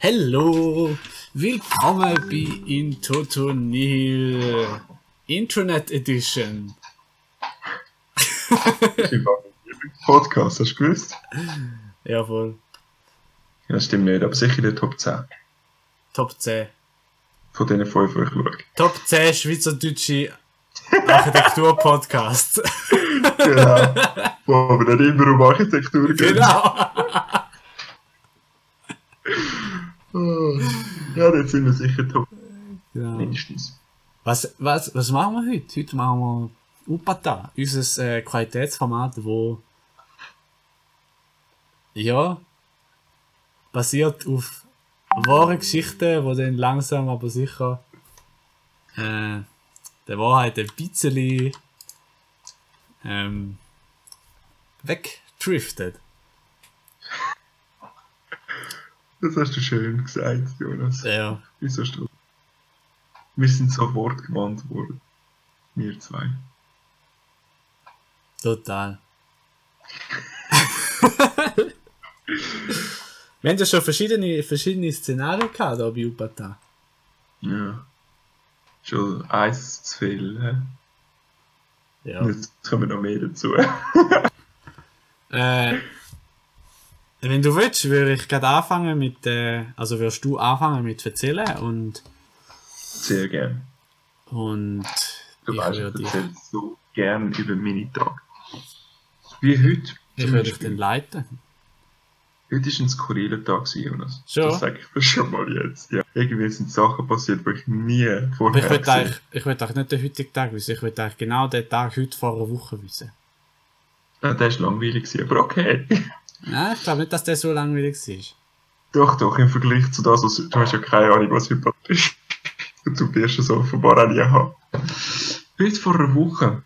Hallo, willkommen bei In Toto Nil Internet Edition. Podcast, hast du gewusst? Ja, voll. Ja, das stimmt nicht, aber sicher in der Top 10 Top 10. von diesen 5, die ich schaue. Top 10 schweizerdeutsche Architektur-Podcasts. Genau. Wo aber nicht immer um Architektur geht. genau. Ja, jetzt sind wir sicher Top genau. mindestens. Was, was, was machen wir heute? Heute machen wir Upata, unser äh, Qualitätsformat, wo ja basiert auf wahren Geschichten, wo dann langsam aber sicher äh, der Wahrheit ein bisschen ähm, wegdriftet. Das hast du schön gesagt, Jonas. Ja, Wieso hast du... Wir sind so wortgewandt worden. Wir zwei. total. Wir haben ja schon verschiedene, verschiedene Szenarien gehabt hier bei Upata. Ja. Schon eins zu viel. hä? Ja. Jetzt kommen noch mehr dazu. Äh, wenn du willst, würde ich gerade anfangen mit, äh, also wirst du anfangen mit erzählen und, Sehr gern. und Du ich weißt, ich würde dich, erzähle so gern über meine Tage. Wie heute. ich zum würde dich Beispiel. dann leiten. Heute war ein skurriler Tag, Jonas. Schon? Das sage ich schon mal jetzt. Ja. Irgendwie sind Sachen passiert, die ich nie Aber vorher ich will gesehen eigentlich, ich will eigentlich nicht den heutigen Tag wissen, ich will eigentlich genau den Tag heute vor einer Woche wissen. Ah, der war langweilig, aber okay. Nein, ich glaube nicht, dass der so langweilig war. doch, doch, im Vergleich zu das, was du hast ja keine Ahnung, was heute ist. Du wirst es offenbar auch nie haben. Heute vor einer Woche,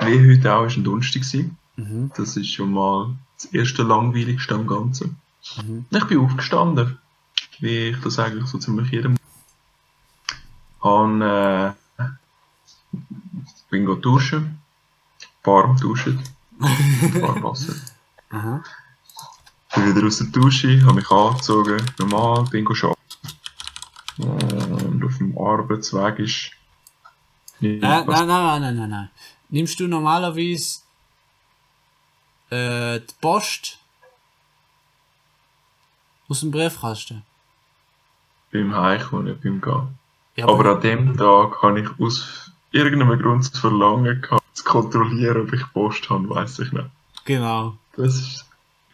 wie heute auch, war ein Donnerstag. Mhm. Das ist schon mal das erste langweiligste am Ganzen. Mhm. Ich bin aufgestanden, wie ich das eigentlich so ziemlich jedem. Und, äh, bin duschen, warm duschen, warm Wasser. Aha. Bin wieder aus der Dusche, habe mich angezogen, normal, bin go arbeiten. Und auf dem Arbeitsweg ist Nein, nein, nein, nein, nein, nein. Nimmst du normalerweise äh, die Post aus dem Briefkasten? beim Heimkommen, nicht beim Gehen. Ja, Aber an dem Tag habe ich aus irgendeinem Grund das Verlangen gehabt, zu kontrollieren, ob ich Post habe, weiß ich nicht. genau. Das ist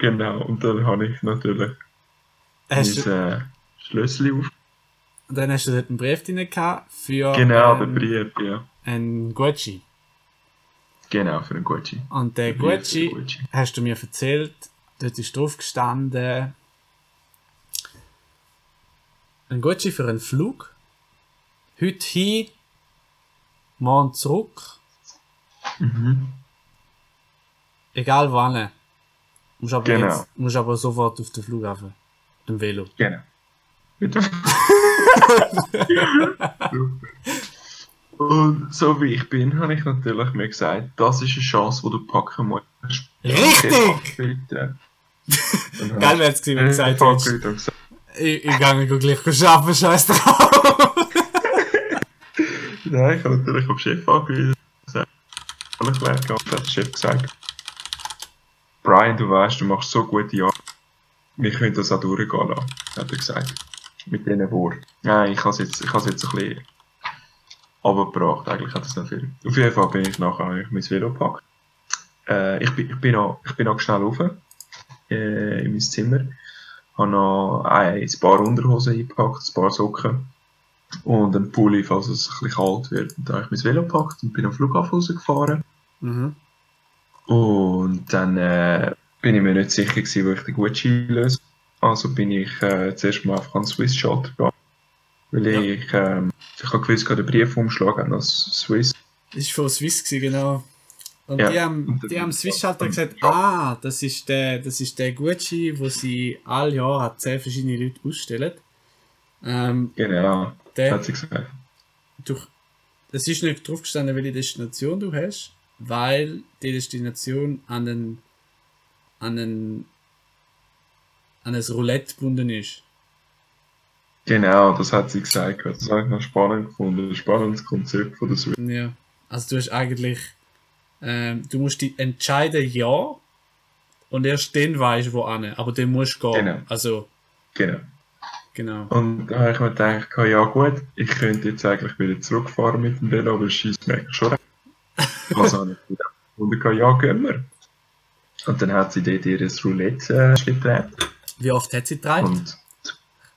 genau. Und dann habe ich natürlich Hast mein Schlüssel auf. dann hast du dort einen Brief drin gehabt für Genau, der ähm, Brief, ja. einen Gucci. Genau, für einen Gucci. Und der Gucci, Gucci. hast du mir erzählt, dort ist drauf gestanden, ein Gucci für einen Flug. Heute hin, morgen zurück. Mhm. Egal wann. Musst aber, Genau. jetzt, musst aber sofort auf den Flughafen. Mit dem Velo. Genau. Bitte. Und so wie ich bin, habe ich natürlich mir gesagt, das ist eine Chance, die du packen musst. Richtig! Geil wäre es gewesen, wenn du gesagt hättest, ich, ich gehe gleich arbeiten, scheiß drauf. Nein, ich habe natürlich auf den Chef angewiesen. Habe ich gehabt, hat der Chef gesagt. Brian, du weißt, du machst so gute Arbeit. Wir können das auch durchgehen lassen, hat er gesagt. Mit diesen Worten. Nein, ich habe es jetzt, jetzt ein bisschen runtergebracht. Eigentlich hat es nicht viel. Auf jeden Fall bin ich nachher habe ich mein Velo gepackt. Äh, ich, bin, ich, bin noch, ich bin noch schnell rauf, äh, in mein Zimmer. Habe noch ein, ein paar Unterhosen eingepackt, ein paar Socken und einen Pulli, falls es ein bisschen kalt wird. Und dann habe ich mein Velo gepackt und bin am Flughafen rausgefahren. Mhm. Und dann äh, bin ich mir nicht sicher gewesen, wo ich den Gucci löse. Also bin ich äh, zuerst mal einfach an den Swiss Shot gegangen. Weil Ja. ich, ähm, ich habe gewusst, der Briefumschlag hat noch Swiss. Das war von Swiss, gewesen, genau. Und Ja. die haben, die haben Swiss-Schalter gesagt, ah, das ist der, das ist der Gucci, wo sie all Jahr zehn verschiedene Leute ausstellen. Ähm, Genau, der, hat sie gesagt. durch, es ist nicht drauf gestanden, welche Destination du hast, weil die Destination an den, an den, an ein Roulette gebunden ist. Genau, das hat sie gesagt. Das habe ich noch spannend gefunden. Ein spannendes Konzept von der Switch. Ja. Also du hast eigentlich, ähm, du musst dich entscheiden, ja, und erst dann weißt du, wo an. Aber dann musst du gehen. Genau. Also, Genau. genau. Und da habe ich mir gedacht, ja gut, ich könnte jetzt eigentlich wieder zurückfahren mit dem Velo, aber es schießt mir schon recht. Was habe ich gedacht? Und ich ja, gehen wir. Und dann hat sie dort ihr Roulette äh, gedreht Wie oft hat sie gedreht? und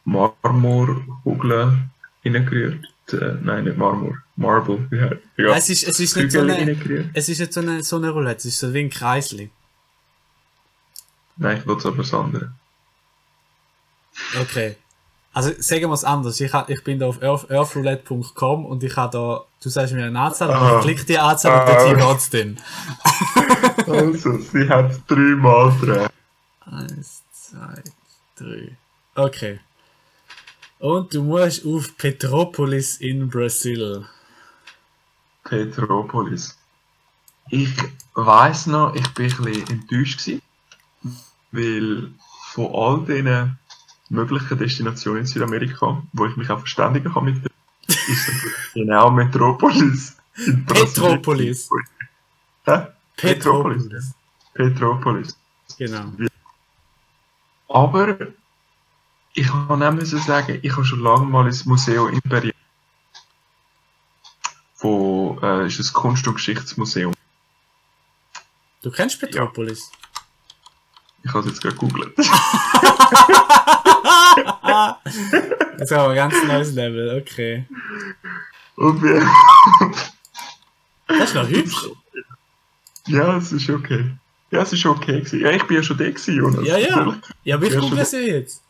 Marmorkugeln reingerührt. Äh, nein, nicht Marmor, Marble. Ja, ja. Es ist, es ist nicht so eine, es ist nicht so eine, so eine Roulette, es ist so wie ein Kreisli. Nein, ich will es aber das andere. Okay. Also sagen wir es anders. Ich, ich bin da auf earth- earthroulette.com und ich habe da, du sagst mir eine Anzahl und Ah. ich klicke die Anzahl und Ah. dort hier geht's dann. Also, sie hat es dreimal gedreht. Eins, zwei, drei. Okay. Und du musst auf Petropolis in Brasil. Petropolis. Ich weiss noch, ich bin ein bisschen enttäuscht gewesen, weil von all diesen möglichen Destinationen in Südamerika, wo ich mich auch verständigen kann mit denen, ist natürlich genau Metropolis. Petropolis. Hä? Petropolis. ja. Petropolis. Genau. Aber ich kann auch müssen sagen, ich habe schon lange mal ins Museum Imperial. Wo äh, ist ein Kunst- und Geschichtsmuseum. Du kennst Petropolis? Ich habe es jetzt gerade gegoogelt. Das ist aber ein ganz neues Level, okay. Und wir, Das ist noch hübsch. ja, es ist okay. Ja, es ist okay gewesen. Ja, ich bin ja schon da gewesen, Jonas. Ja, ja. Ja, aber ich Ja, schon. das ja jetzt.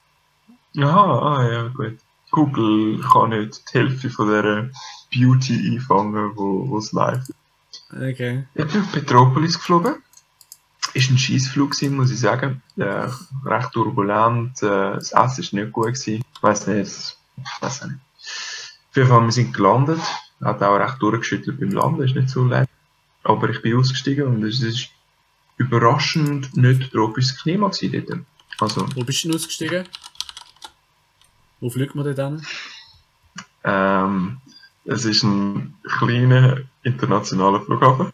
Aha, ah, ja, gut. Google kann nicht die Hälfte von dieser Beauty einfangen, wo, wo es live ist. Okay. Ich bin auf Petropolis geflogen. Ist ein Scheissflug gewesen, muss ich sagen. Äh, recht turbulent. Äh, das Essen ist nicht gut gewesen. Ich weiss nicht, ich weiß nicht. Auf jeden Fall, wir sind gelandet. Hat auch recht durchgeschüttelt beim Landen, ist nicht so leicht. Aber ich bin ausgestiegen und es ist überraschend nicht tropisches Klima gewesen dort. Also, Wo bist du denn ausgestiegen? Wo fliegt man denn hin? ähm, es ist ein kleiner internationaler Flughafen,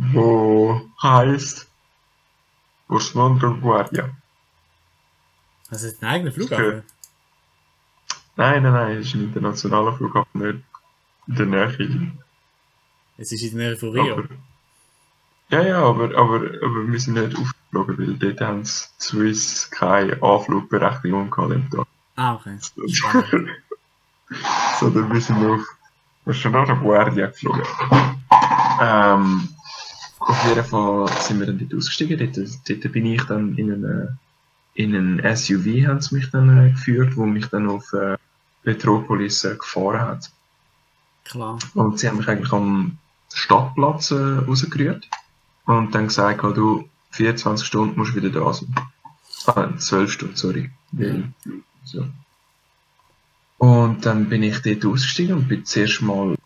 wo heißt Osmondro Guardia. Das ist ein eigener Flughafen. Nein, nein, nein, es ist ein internationaler Flughafen, nicht in der Nähe. Es ist in der Nähe von Rio. Aber, ja, ja, aber, aber, aber wir sind nicht aufgeflogen, weil dort haben Swiss keine Anflugberechtigung gehabt Tag. Ah, okay. Spannend. Sondern wir sind auf Osmondro Guardia geflogen. Ähm, auf jeden Fall sind wir dann dort ausgestiegen. Dort, dort bin ich dann in einen, in einen SUV haben sie mich dann äh, geführt, wo mich dann auf äh, Petropolis äh, gefahren hat. Klar. Und sie haben mich eigentlich am Stadtplatz äh, rausgerührt und dann gesagt, oh, du, 24 Stunden musst du wieder da sein. Ah, 12 Stunden, sorry. Weil, so. Und dann bin ich dort ausgestiegen und bin zuerst mal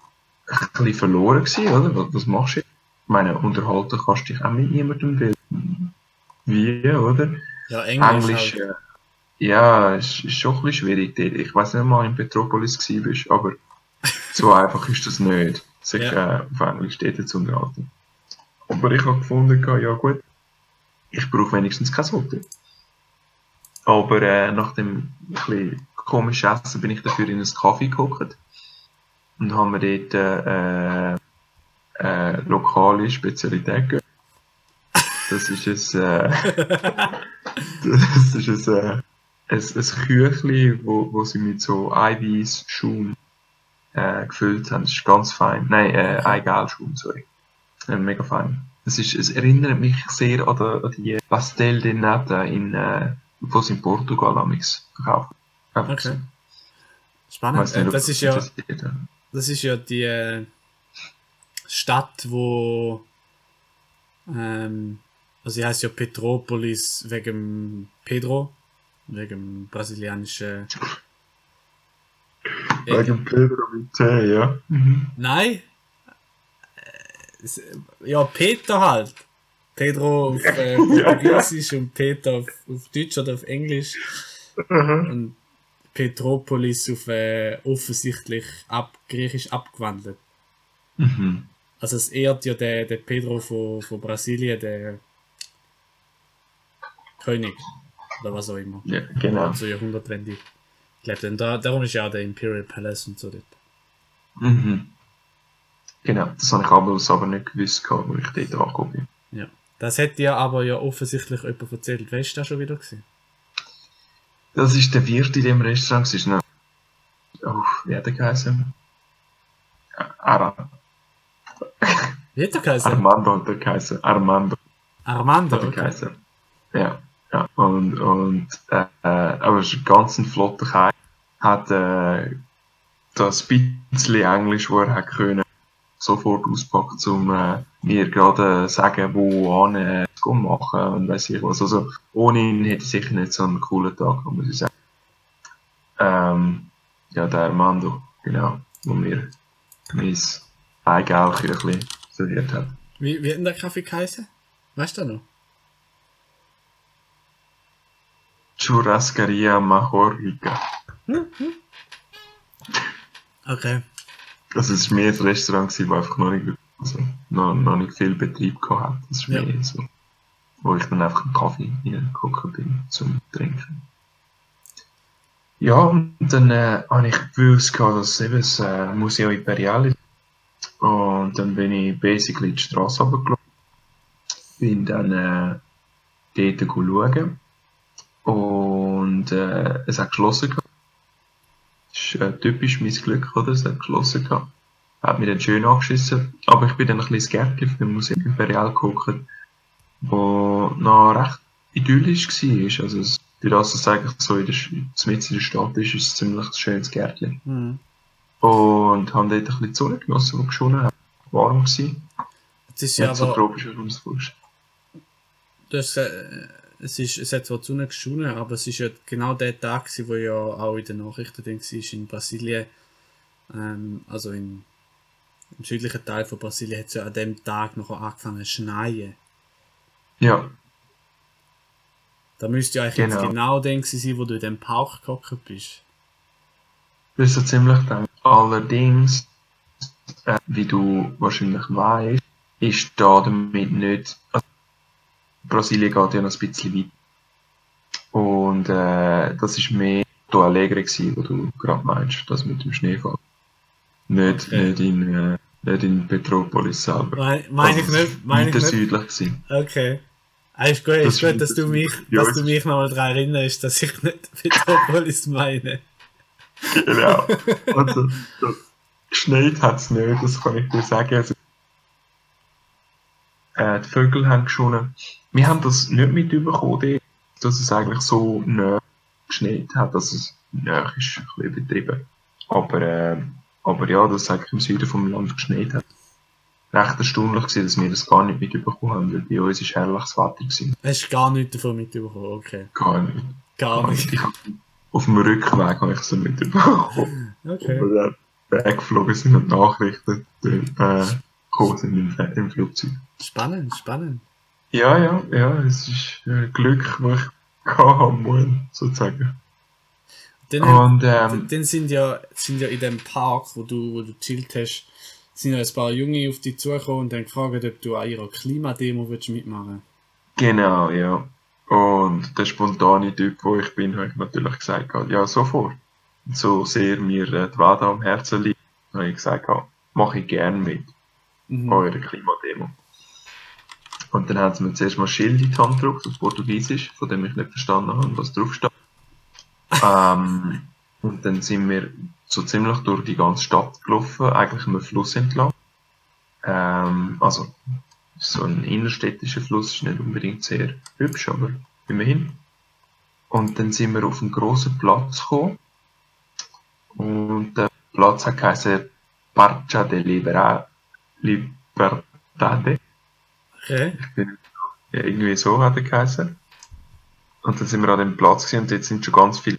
ein bisschen verloren gewesen, oder? Was, was machst du jetzt? Ich meine, unterhalten kannst du dich auch mit niemandem, weil, wie, oder? Ja, Englisch, Englisch, halt. äh, ja, es ist schon ein bisschen schwierig dort. Ich weiß nicht mal in Petropolis bist, aber so einfach ist das nicht, sich Ja. äh, auf Englisch dort zu unterhalten. Aber ich habe gefunden, ja gut, ich brauche wenigstens kein Hotel. Aber äh, nach dem bisschen komischen Essen bin ich dafür in ein Kaffee gehockt und haben mir dort äh, äh, lokale Spezialität gegeben. Das ist ein, äh, das ist ein, äh, ein, ein Küchli, wo, wo sie mit so Eiweißschaum äh, gefüllt haben. Das ist ganz fein. Nein, äh, Eigelschaum, sorry. Äh, mega fein. Das ist, es erinnert mich sehr an die, an die Pastel de Nata, in, äh, die sie in Portugal amigs verkaufen. Einfach Okay. so. Spannend. Nicht, das ist ja, das ist ja die äh, Stadt, wo ähm, also sie heißt ja Petropolis wegen Pedro, wegen brasilianischen. Wegen Pedro mit T, ja. Mhm. Nein. Äh, Ja, Peter halt. Pedro auf äh, Portugiesisch und Peter auf, auf Deutsch oder auf Englisch. Mhm. Und Petropolis auf äh, offensichtlich ab, griechisch abgewandelt. Mhm. Also es ehrt ja der, der Pedro von, von Brasilien, der König. Oder was auch immer. Ja, genau. So Jahrhundertwende gelebt. Und da, darum ist ja auch der Imperial Palace und so dort. Mhm. Genau, das habe ich aber, aber nicht gewusst, wo ich dort angekommen bin. Ja. Das hätte ja aber ja offensichtlich jemand erzählt. Wer ist das schon wieder gewesen? Das ist der Wirt in dem Restaurant. Das ist noch. Oh, wie hat er geheißen? Ara. Wie hat er geheißen? Armando hat er geheißen. Armando Armando. hat er Okay. geheißen. Ja, ja. Und, und äh, äh, aber es ist ein ganz flotter Kerl. Hat äh, das bisschen Englisch, wo er hat können, sofort auspackt, um äh, mir gerade äh, sagen, wo an äh, machen und weiß ich was. Also ohne ihn hätte ich sicher nicht so einen coolen Tag, muss ich sagen. Ähm, ja, der Armando, genau, wo mir mein Eigelchen ein bisschen serviert hat. Wie, wie hat denn der Kaffee geheißen? Weißt du das noch? Churrascaria Majorca. Okay. Also es war mehr ein Restaurant, gewesen, das einfach noch nicht, also, noch, noch nicht viel Betrieb gehabt hat. Das ist Ja. mehr so, wo ich dann einfach einen Kaffee reingeguckt bin zum Trinken. Ja, und dann äh, habe ich gewusst, dass es eben das äh, Museo Imperial ist. Und dann bin ich basically die Straße runtergelaufen. Bin dann äh, dort schauen. Und äh, es hat geschlossen. Das ist äh, typisch mein Glück, oder? Es hat geschlossen gehabt. Hat mich dann schön angeschissen. Aber ich bin dann ein bisschen skeptisch beim Museum Imperial geguckt, wo noch recht idyllisch war. Also, es, es eigentlich so in der, in der Stadt ist, ist es ziemlich ein schönes Gärtchen. Hm. Und haben dort ein bisschen die Sonne genossen, die geschonen hat. Warm gewesen. Es ist Ja, ja Nicht so aber, tropisch, wie es du gesagt, äh, es, ist, es hat zwar die Sonne geschonen, aber es ist ja genau der Tag, gewesen, wo ja auch in den Nachrichten drin war, in Brasilien, ähm, also in, im südlichen Teil von Brasilien, hat es ja an dem Tag noch angefangen zu schneien. Ja, Da müsste ja eigentlich Genau. jetzt genau der sein, wo du in dem Park gehockt bist. das ist so ziemlich dann. Allerdings, äh, wie du wahrscheinlich weißt, ist da damit nicht. Also, Brasilien geht ja noch ein bisschen weit. Und äh, das ist mehr Porto Alegre gewesen, wo du gerade meinst, das mit dem Schneefall. Nicht, Okay. nicht, in, äh, nicht in Petropolis selber. Meine mein ich Also, nicht, ist meine ich weiter nicht. südlich gewesen. Okay. Ah, ist gut, ist Das gut, dass ist- du mich, Ja, dass du ist- mich nochmal daran erinnerst, dass ich nicht Metropolis meine. Genau. Also, das, geschneit hat es nicht, das kann ich dir sagen. Also, äh, die Vögel haben geschonnen. Wir haben das nicht mitbekommen, dass es eigentlich so nah geschneit hat, dass es nah ist, ein bisschen übertrieben. Aber, äh, aber ja, dass es eigentlich im Süden vom Land geschneit hat. Recht erstaunlich gewesen, dass wir das gar nicht mitbekommen haben, weil bei uns war herrliches Wetter. Gewesen. Hast du gar nichts davon mitbekommen? Okay. Gar nicht. Gar nicht. Ich Auf dem Rückweg habe ich es mitbekommen. Okay. Dann weggeflogen sind und Nachrichten äh, gekommen sind im, im Flugzeug. Spannend, spannend. Ja, ja, ja, es ist äh, Glück, das ich haben muss, sozusagen. Dann, Und ähm, dann sind ja, sind ja in dem Park, wo du, wo du chillt hast, sind ja ein paar Junge auf dich zugekommen und haben gefragt, ob du an ihrer Klimademo willst mitmachen genau, ja. Und der spontane Typ, wo ich bin, habe ich natürlich gesagt, ja, sofort. So sehr mir äh, die Welt am Herzen liegt, habe ich gesagt, mache ich gern mit. Mhm. eure Klimademo. Und dann haben sie mir zuerst mal Schild in die Hand gedruckt, auf Portugiesisch, von dem ich nicht verstanden habe, was drauf steht. ähm, und dann sind wir so ziemlich durch die ganze Stadt gelaufen, eigentlich einem Fluss entlang. Ähm, also, so ein innerstädtischer Fluss ist nicht unbedingt sehr hübsch, aber immerhin. Und dann sind wir auf einen grossen Platz gekommen. Und der Platz hat geheißen Parcha de Libera Libertade. Okay. Ja, irgendwie so hat er geheißen. Und dann sind wir an dem Platz gewesen und dort sind schon ganz viele.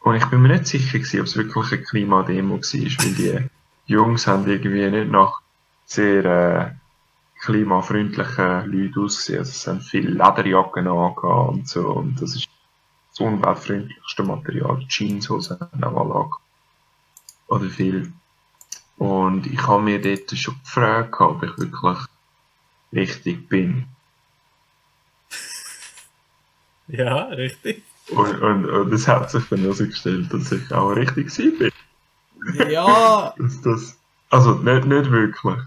Und ich bin mir nicht sicher gewesen, ob es wirklich eine Klimademo war, weil die Jungs haben irgendwie nicht nach sehr äh, klimafreundlichen Leuten ausgesehen. Also es haben viele Lederjacken angehabt und so. Und das ist das umweltfreundlichste Material, Jeanshosen, auch alle Oder viel. Und ich habe mir dort schon gefragt, ob ich wirklich richtig bin. Ja, richtig. Und, und, und es hat sich dann herausgestellt, dass ich auch richtig bin. Ja, Dass das, also nicht, nicht wirklich.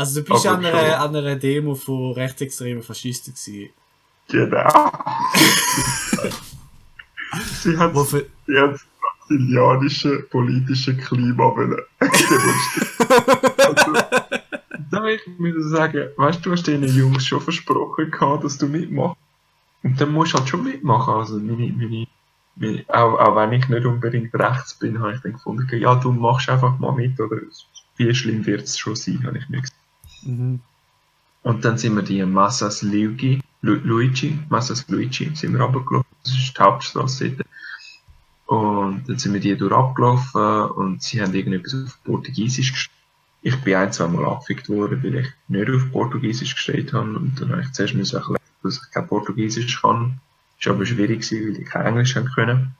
Also du bist an einer, an einer Demo von rechtsextremen Faschisten gewesen. Genau. sie hat das brasilianische politische Klima wollen demonstrieren. also, da ich mir sagen, weißt du, du hast den Jungs schon versprochen gehabt, dass du mitmachst. Und dann musst du halt schon mitmachen. Also meine, meine, meine, auch, auch wenn ich nicht unbedingt rechts bin, habe ich dann gefunden, ja, du machst einfach mal mit, oder wie schlimm wird es schon sein, habe ich mir gesagt. Mhm. Und dann sind wir die Massas Luigi, Lu Luigi, Massas Luigi, sind wir runtergelaufen. Das ist die Hauptstraße dort. Und dann sind wir die durch abgelaufen und sie haben irgendetwas auf Portugiesisch geschrieben. Ich bin ein, zwei Mal abgefickt worden, weil ich nicht auf Portugiesisch gestellt habe. Und dann habe ich zuerst müssen erklären, dass ich kein Portugiesisch kann. Das war aber schwierig, weil ich kein Englisch können.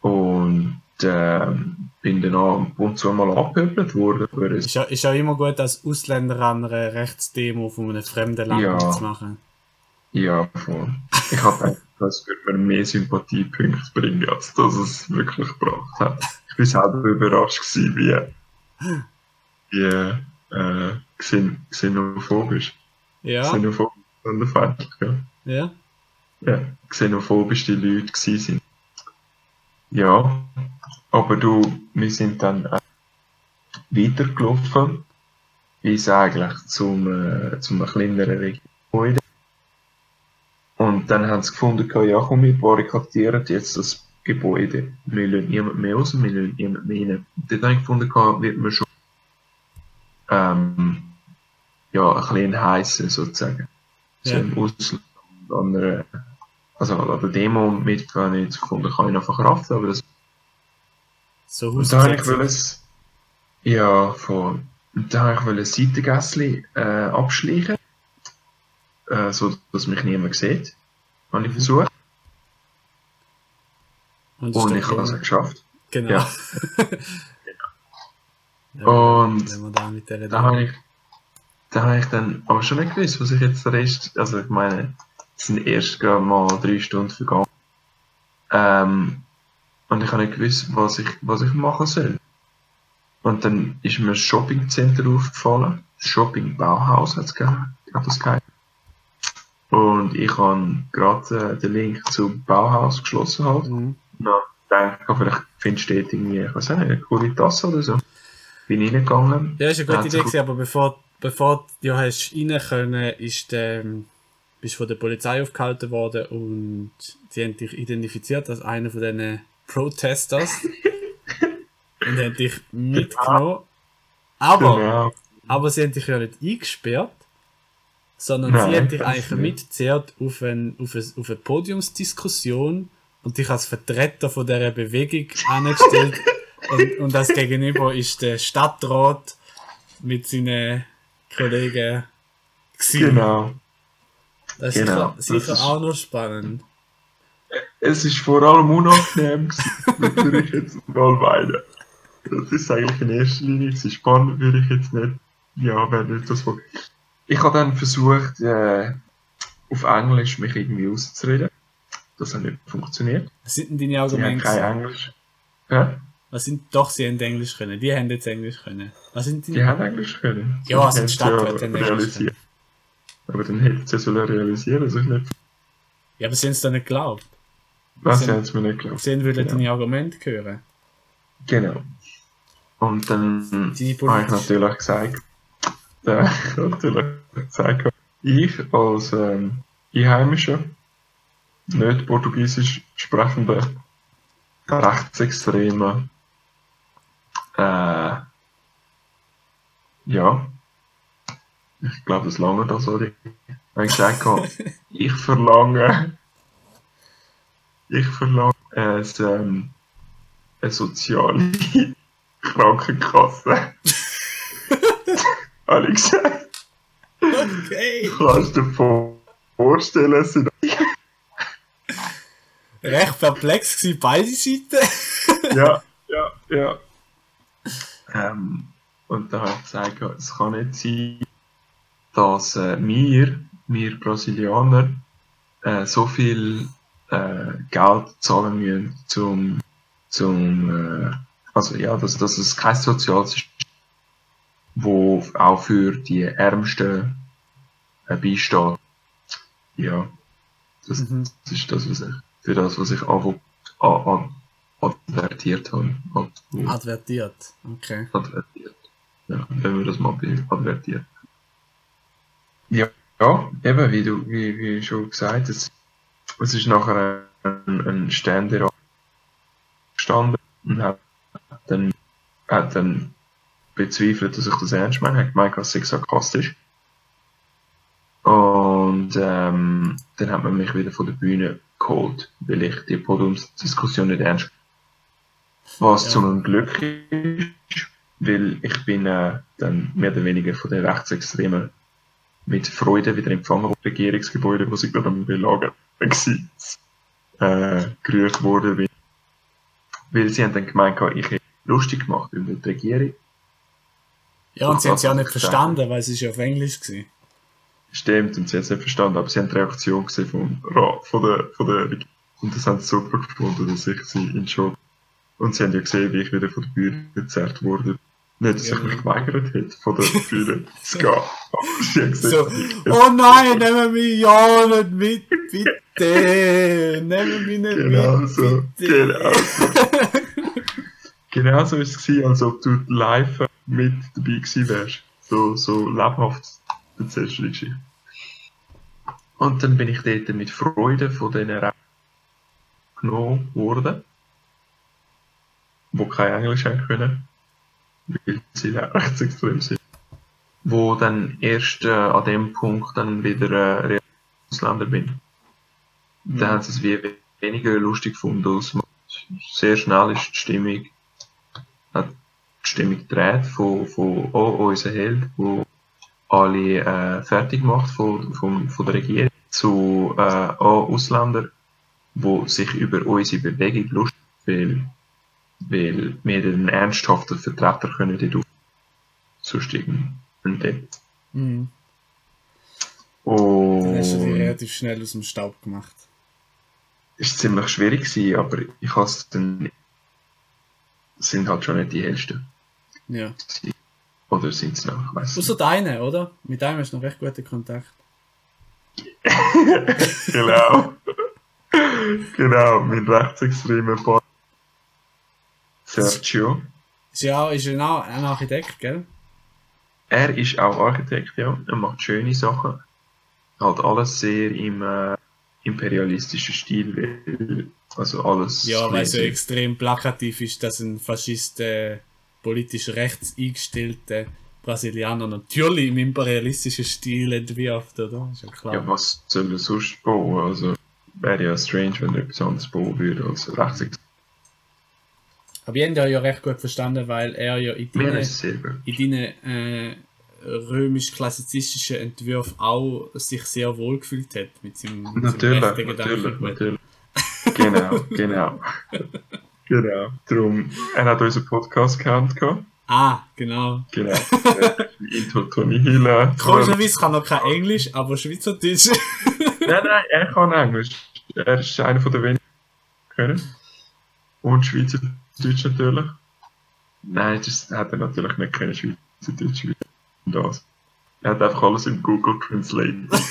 Und ähm, bin dann auch ab und zu mal abgehört worden. ist, ja, ist ja immer gut, als Ausländer an einer Rechtsdemo von einem fremden Land Ja. zu machen. Ja, voll. Ich habe das würde mir mehr Sympathiepunkte bringen, als dass es wirklich gebracht hat. Ich bin selber überrascht gewesen, wie, wie äh, xen xenophobisch. Ja, Xenophobisch feindlich, ja. ja. Ja, xenophobisch die Leute sind. Ja, aber du, wir sind dann äh, weitergelaufen, bis eigentlich zum, äh, zum kleineren Gebäude. Und dann haben sie gefunden, ja komm, wir barrikadieren jetzt das Gebäude. Wir lassen niemand mehr raus, wir lassen niemand mehr rein. Und dort habe ich gefunden, wird man schon ähm, ja, ein bisschen heissen sozusagen. So Ja. im Ausland an einer, also an der Demo mitgehen, nicht gefunden, kann ich noch verkraften, aber das So und da habe ich Hausgesetze. wollte es, ja, von, und da habe ich ein Seitengässli äh, abschleichen, äh, so dass mich niemand sieht. Habe ich versucht. Und, Und ich habe es auch geschafft. Genau. Ja. Ja, Und da da habe ich, da habe ich dann aber schon nicht gewusst, was ich jetzt der Rest, also ich meine, sind erst gerade mal drei Stunden vergangen. Ähm, und ich habe nicht gewusst, was ich, was ich machen soll. Und dann ist mir das Shoppingcenter aufgefallen. Shopping Bauhaus hat es gegeben. Und ich habe gerade äh, den Link zum Bauhaus geschlossen halt. Mhm. Na, denke, vielleicht findest du dort irgendwie, ich weiß nicht, eine coole Tasse oder so. Bin reingegangen. Ja, ist eine gute Idee, gewesen, aber bevor, bevor du hast rein können, ist, ähm, bist von der Polizei aufgehalten worden und die haben dich identifiziert als einer von diesen Protesters und haben dich mitgenommen. Aber, Genau. aber sie haben dich ja nicht eingesperrt, sondern Nein, sie haben dich eigentlich mitgezerrt auf, ein, auf, ein, auf eine Podiumsdiskussion und dich als Vertreter von dieser Bewegung angestellt. und, und das Gegenüber ist der Stadtrat mit seinen Kollegen. gewesen. Genau. Das ist genau. sicher, sicher ist- auch noch spannend. Es ist vor allem unangenehm gewesen, das würde ich jetzt mal meinen. Das ist eigentlich in erster Linie gewesen. spannend, würde ich jetzt nicht, ja, wenn ich das will. Ich habe dann versucht, äh, auf Englisch mich irgendwie auszureden. Das hat nicht funktioniert. Was sind denn deine Sie haben Argumente? kein gewesen? Englisch. Ja? Was sind, doch, sie haben Englisch können. Die haben jetzt Englisch können. Was sind Die die? haben Englisch können. Ja, also Sie die haben Stadträte haben Englisch realisiert. Aber dann hätten sie sollen realisieren, ich nicht, Ja, aber sie haben es doch nicht geglaubt. was Sie- haben es mir nicht geglaubt. Sie wollen Genau. deine Argumente hören. Genau. Und dann habe ich natürlich gesagt, äh, natürlich gesagt, ich als ähm, Einheimischer, nicht portugiesisch sprechender, rechtsextremer, äh, ja, ich glaube, das lange da so, habe ich gesagt, ich verlange, ich verlange ein, ähm, eine soziale Krankenkasse. Habe ich gesagt. Okay. Kannst du dir vor- vorstellen, es sind recht perplex gewesen, beide Seiten. ja, ja, ja. Ähm, und da habe ich gesagt, es kann nicht sein, dass äh, wir, wir Brasilianer, äh, so viel äh, Geld zahlen müssen, zum, zum äh, also ja, dass, dass es kein soziales System wo auch für die Ärmsten äh, beisteht. Ja, das, Mhm. das ist das, was ich, für das, was ich an, an, advertiert habe. Ad, Advertiert. Okay. advertiert. Ja, wenn wir das mal advertieren. Ja, ja, eben, wie du, wie, wie schon gesagt, es, es ist nachher ein, ein Ständerat gestanden und hat dann, hat dann bezweifelt, dass ich das ernst meine, hat gemeint, es sei sarkastisch. Und ähm, dann hat man mich wieder von der Bühne geholt, weil ich die Podiumsdiskussion nicht ernst was Ja. zu einem Glück ist, weil ich bin äh, dann mehr oder weniger von den Rechtsextremen mit Freude wieder empfangen worden, Regierungsgebäude, wo sie gerade am Belagern waren, äh, gerührt worden bin. Weil sie haben dann gemeint, ich hätte lustig gemacht über die Regierung. Ja, und sie haben es ja nicht ich gesagt verstanden, weil es ist ja auf Englisch war. Stimmt, und sie haben es nicht verstanden, aber sie haben die Reaktion gesehen vom von der, von der Regierung. Und das haben sie super gefunden, dass ich sie in Schock. Und sie haben ja gesehen, wie ich wieder von der Bühne gezerrt wurde. Nicht, dass Ja. ich mich geweigert hätte, von der Bühne zu gehen. So, oh nein, nehmen mich ja nicht mit, bitte. Nehmen mich nicht Genau mit, so, bitte. genau so. genau so ist es gewesen, als ob du live mit dabei gewesen wärst. So, so lebhaft erzählst du die Geschichte. Und dann bin ich dort mit Freude von diesen Re genommen worden, wo kein Englisch haben können, weil sie ja rechtsextrem sind. Wo dann erst äh, an dem Punkt dann wieder äh, Ausländer bin. Dann haben sie es wie weniger lustig gefunden als. Sehr schnell ist die Stimmung, hat die Stimmung gedreht von, von oh, unser Held, wo alle äh, fertig macht von, von, von der Regierung, zu äh, oh, Ausländer, wo sich über unsere Bewegung lustig weil, weil wir einen ernsthaften Vertreter können dort aufzusteigen. Und dort. Mhm. Und Dann hast du dich relativ schnell aus dem Staub gemacht. ist ziemlich schwierig gewesen, aber ich habe es dann sind halt schon nicht die hellsten. Ja. Oder sind es noch? Außer deine, oder? Mit deinem hast du noch recht guten Kontakt. genau. genau, mein rechtsextremer Partner. Sergio. Ja ist ja auch ein Architekt, gell? Er ist auch Architekt, ja. Er macht schöne Sachen. Halt alles sehr im äh, imperialistischen Stil, also alles. Ja, weil so extrem plakativ ist, dass ein Faschist äh, politisch rechts eingestellter Brasilianer natürlich im imperialistischen Stil entwirft, oder? Ist ja klar. Ja, was soll er sonst bauen? Also, wäre ja strange, wenn er etwas anderes bauen würde als rechtsextrem. Aber ich habe ihn ja recht gut verstanden, weil er ja in deinen, deinen äh, römisch-klassizistischen Entwürfen auch sich sehr wohl gefühlt hat mit seinem, mit seinem Natürlich, rechten natürlich, natürlich. Genau, genau. genau. Darum, er hat unseren Podcast gekannt. gehabt. Ah, genau. Genau. Intro Tony Hiller. Komischerweise kann er kein Englisch, aber Schweizerdeutsch. Nein, nein, er kann Englisch. Er ist einer von der wenigen, die können. Und Schweizerdeutsch natürlich. Nein, das hat er natürlich nicht können, Schweizerdeutsch. wie Das. Er hat einfach alles in Google Translate eingegeben.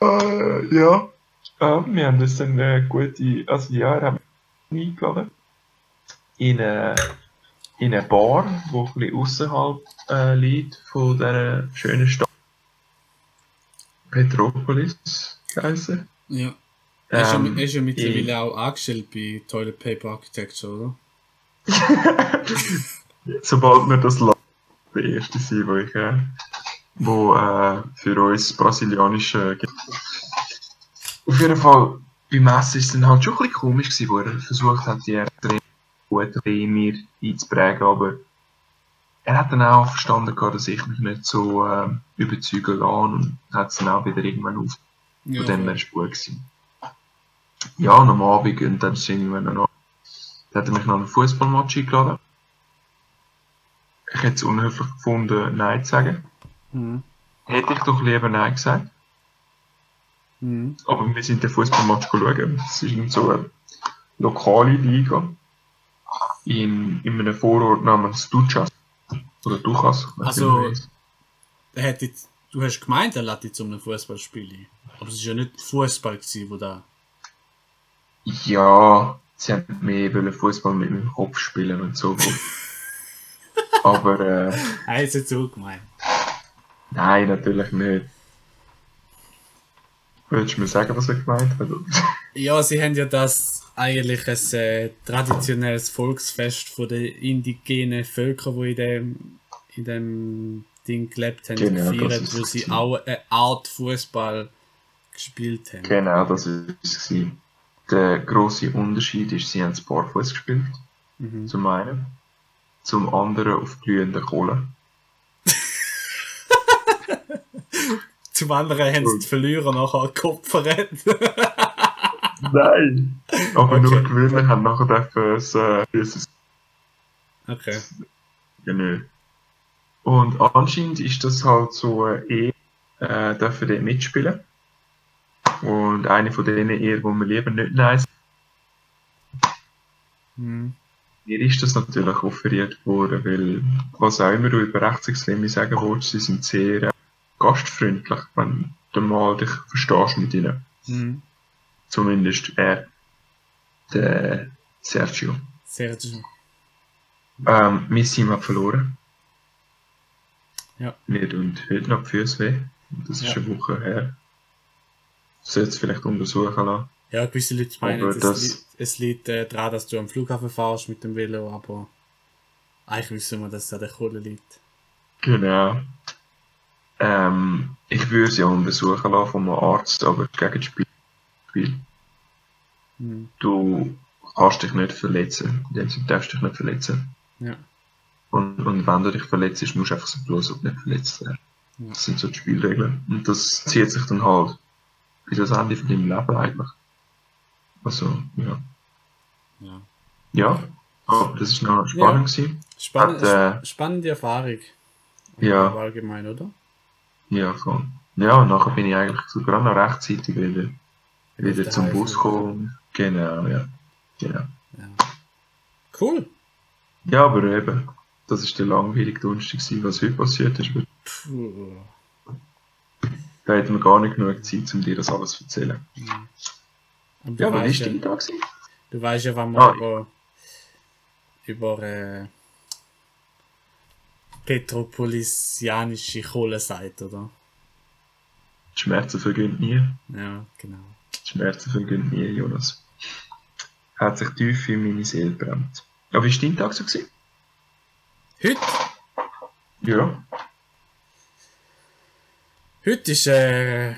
äh, ja. Äh, wir haben das dann eine gute, also ja, er hat mich eingeladen. In eine, in eine Bar, die ein bisschen außerhalb äh, liegt von dieser schönen Stadt. Petropolis geheißen. ja. Er ist, ja, Ähm, er ist ja ich- mittlerweile auch angestellt bei Toilet Paper Architecture, oder? Sobald wir das lassen, der erste sein, wo ich, äh, wo äh, für uns brasilianische. Auf jeden Fall, beim Essen ist es dann halt schon ein bisschen komisch gewesen, wo er versucht hat, die extrem gute mir einzuprägen, aber er hat dann auch verstanden, gehabt, dass ich mich nicht so äh, überzeugen lasse und hat es dann auch wieder irgendwann auf. Ja, Von dem her war es gut. Gewesen. Ja, und am Abend, und dann sind wir noch, da hat er mich noch einen Fußballmatch eingeladen. Ich hätte es unhöflich gefunden, Nein zu sagen. Mhm. Hätte ich doch lieber Nein gesagt. Mhm. Aber wir sind den Fußballmatch schauen. Es ist nicht so eine lokale Liga in, in einem Vorort namens Duchas. Oder Duchas. Also- jetzt, du hast gemeint, er lädt jetzt um ein Fußballspiel ein. Aber es war ja nicht Fußball, gewesen, wo da. Ja, sie haben mehr Fußball mit meinem Kopf spielen und so. Aber äh, es jetzt so gemeint. nein, natürlich nicht. Willst du mir sagen, was er gemeint hat? Ja, sie haben ja das eigentlich ein äh, traditionelles Volksfest von den indigenen Völkern, die in dem, in dem Ding gelebt haben, Genau, gefeiert, ist wo sie auch eine Art Fußball gespielt haben. genau, das war es. gewesen. Der grosse Unterschied ist, sie haben es barfuß gespielt. Mhm. Zum einen. Zum anderen auf glühenden Kohle. Zum anderen haben sie die Verlierer nachher geopfert. Nein! Aber Okay. nur gewinnen haben nachher dürfen es, äh, okay. Genau. Und anscheinend ist das halt so äh, eh, äh, dürfen die mitspielen. Und eine von denen eher, wo wir lieber nicht nein sagen. Mhm. Mir ist das natürlich offeriert worden, weil, was auch immer du über Rechtsextreme sagen willst, sie sind sehr äh, gastfreundlich, wenn du mal dich verstehst mit ihnen. Mhm. Zumindest er, der Sergio. Schön. Ähm, mein Team hat verloren. Ja. Mir tun heute noch die Füße weh. Das ist Ja. eine Woche her. Sollte es vielleicht untersuchen lassen. Ja, gewisse Leute meinen, Aber es, das- li es liegt äh, daran, dass du am Flughafen fahrst mit dem Velo, aber eigentlich wissen wir, dass es an der Kohle liegt. Genau. Ähm, ich würde sie auch untersuchen lassen von einem Arzt, aber gegen das Spiel. Mhm. Du kannst dich nicht verletzen. In dem Sinne darfst du dich nicht verletzen. Ja. Und, und wenn du dich verletzt, musst du einfach so du nicht verletzt wärst. Ja. Das sind so die Spielregeln. Und das zieht sich dann halt bis das Ende von deinem Leben eigentlich. Also, ja. ja. Ja, aber das ist noch spannend gewesen. Spann Hat, äh, spannende Erfahrung. Ja. Allgemein, oder? Ja, voll. Ja, und nachher bin ich eigentlich sogar noch rechtzeitig wieder, wieder der zum. Bus gekommen. Genau, ja. Genau. Ja. Cool. Ja, aber eben, das ist der langweilige Donnerstag gewesen, was heute passiert ist. Puh. Da hätten wir gar nicht genug Zeit, um dir das alles zu erzählen. Aber du, Ja, aber weißt war ja, dein Tag? du weißt ja, wenn man Ah. über, über äh, petropolisianische Kohle sagt, oder? Die Schmerzen vergehen nie. Ja, genau. Die Schmerzen vergehen nie, Jonas. Hat sich tief in meine Seele gebrannt. Ja, wie war dein Tag so? Gewesen? Heute, Ja. Heute ist äh,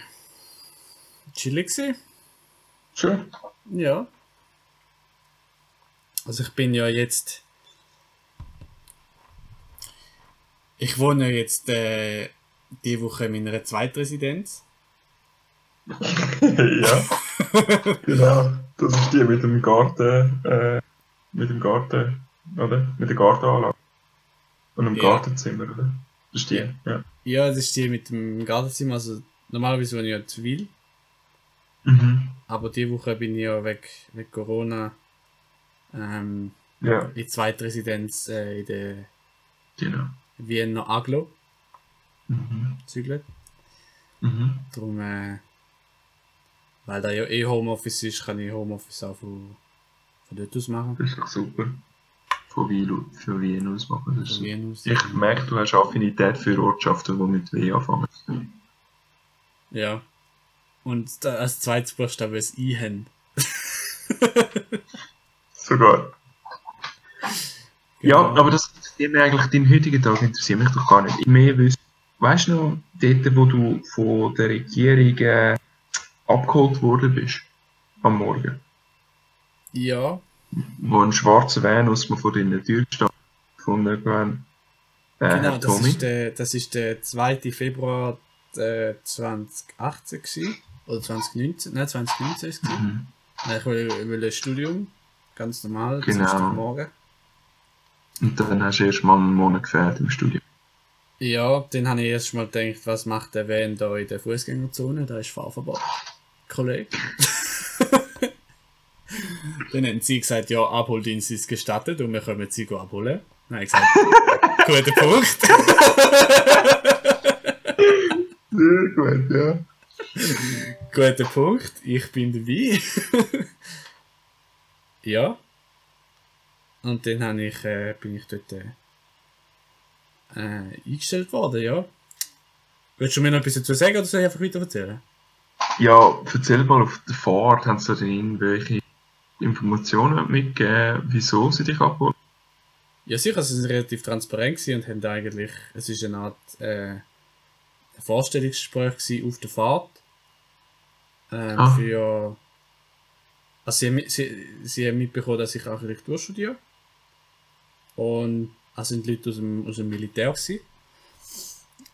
chillig gewesen. Schön. Ja. Also ich bin ja jetzt. Ich wohne ja jetzt äh, die Woche in meiner Zweitresidenz. ja. genau. Das ist die mit dem Garten, äh, mit dem Garten, oder? Mit der Gartenanlage. Und dem Ja. Gartenzimmer, oder? Das ist die, ja. Ja, das ist die mit dem Gartenzimmer. Also normalerweise wohne ich ja in Zwil, Mhm. aber die Woche bin ich ja weg wegen Corona ähm, Ja, in Zweitresidenz äh, in der genau. Wiener Aglo Mhm. Mhm. Darum, äh, weil da ja eh Homeoffice ist, kann ich Homeoffice auch von, von dort aus machen. Das ist doch super. Von Wien, für Wien aus machen. Das aus. Ich merke, du hast Affinität für Ortschaften, die mit W anfangen. Ja. Und als zweites Buchstabe ist Ihen. Sogar. Ja, Genau. aber das die mir eigentlich deinen heutigen Tag interessiert mich doch gar nicht. Ich mehr wüsste, weißt du noch, dort, wo du von der Regierung äh, abgeholt worden bist, am Morgen, Ja. Wo ein schwarzer Van aus mir vor deiner Tür stand, gefunden haben, Äh, Genau, das Tommy. ist, der, das ist der 2. Februar äh, 2018 gewesen. Oder 2019, nein 2019 ist es. Mhm. Ich will, will ein Studium, ganz normal, Genau. morgen. Und dann hast du erst mal einen Monat gefehlt im Studium. Ja, dann habe ich erst mal gedacht, was macht der Van da in der Fußgängerzone? Da ist Fahrverbot. Kollege. Dann haben sie gesagt, ja, Abholdienst ist gestattet und wir können sie abholen. Habe ich gesagt, guter Punkt. Sehr gut, ja. Guter Punkt, ich bin dabei. ja. Und dann habe ich, äh, bin ich dort äh, eingestellt worden, ja. Willst du mir noch etwas dazu sagen oder soll ich einfach weiter erzählen? Ja, erzähl mal, auf der Fahrt haben sie dir irgendwelche Informationen mitgegeben, wieso sie dich abholen? Ja, sicher, sie sind relativ transparent und haben eigentlich, es ist eine Art äh, Vorstellungsgespräch auf der Fahrt. Ähm, Ah. Für, also sie, haben sie, sie haben mitbekommen, dass ich Architektur studiere. Und es sind Leute aus dem, aus dem Militär gewesen.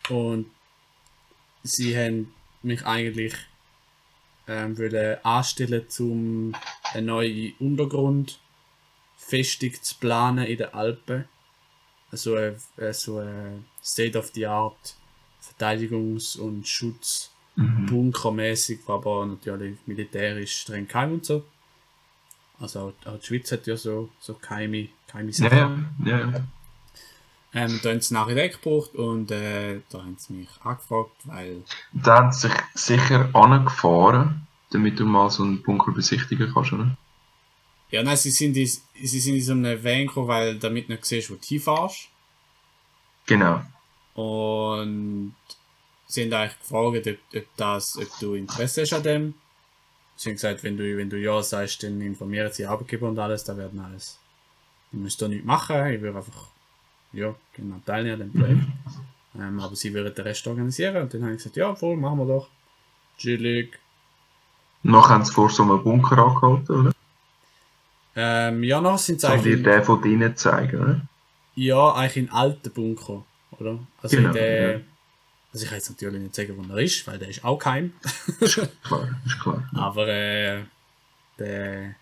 Und sie haben mich eigentlich ähm, wollen anstellen, um eine neue Untergrund Festung zu planen in den Alpen. Also ein, äh, so ein State-of-the-Art Verteidigungs- und Schutz Mhm. bunkermäßig, aber natürlich militärisch streng geheim und so. Also auch, die Schweiz hat ja so, so geheime, geheime Ja, Sachen. ja, ja. Ähm, da haben sie Architekt gebraucht und äh, da haben sie mich angefragt, weil Da haben sie sich sicher angefahren, damit du mal so einen Bunker besichtigen kannst, oder? Ja, nein, sie sind in, sie sind in so einem Van gekommen, weil damit du nicht siehst, wo du hinfährst. Genau. Und sie haben eigentlich gefragt, ob, ob, das, ob du Interesse hast an dem. Sie haben gesagt, wenn du, wenn du ja sagst, dann informieren sie Arbeitgeber und alles, da werden alles. Ich müsste da nichts machen, ich würde einfach, ja, genau, teilnehmen an dem Projekt. Ähm, aber sie würden den Rest organisieren und dann habe ich gesagt, ja, voll, machen wir doch. Chillig. Noch haben sie vor so einem Bunker angehalten, oder? Ähm, ja, noch sind sie dir eigentlich, den von drinnen zeigen, oder? ja, eigentlich in alten Bunker, oder? Also Genau, in der, ja. also ich kann jetzt natürlich nicht sagen, wo er ist, weil der ist auch kein. Klar, ist klar. Aber äh, der.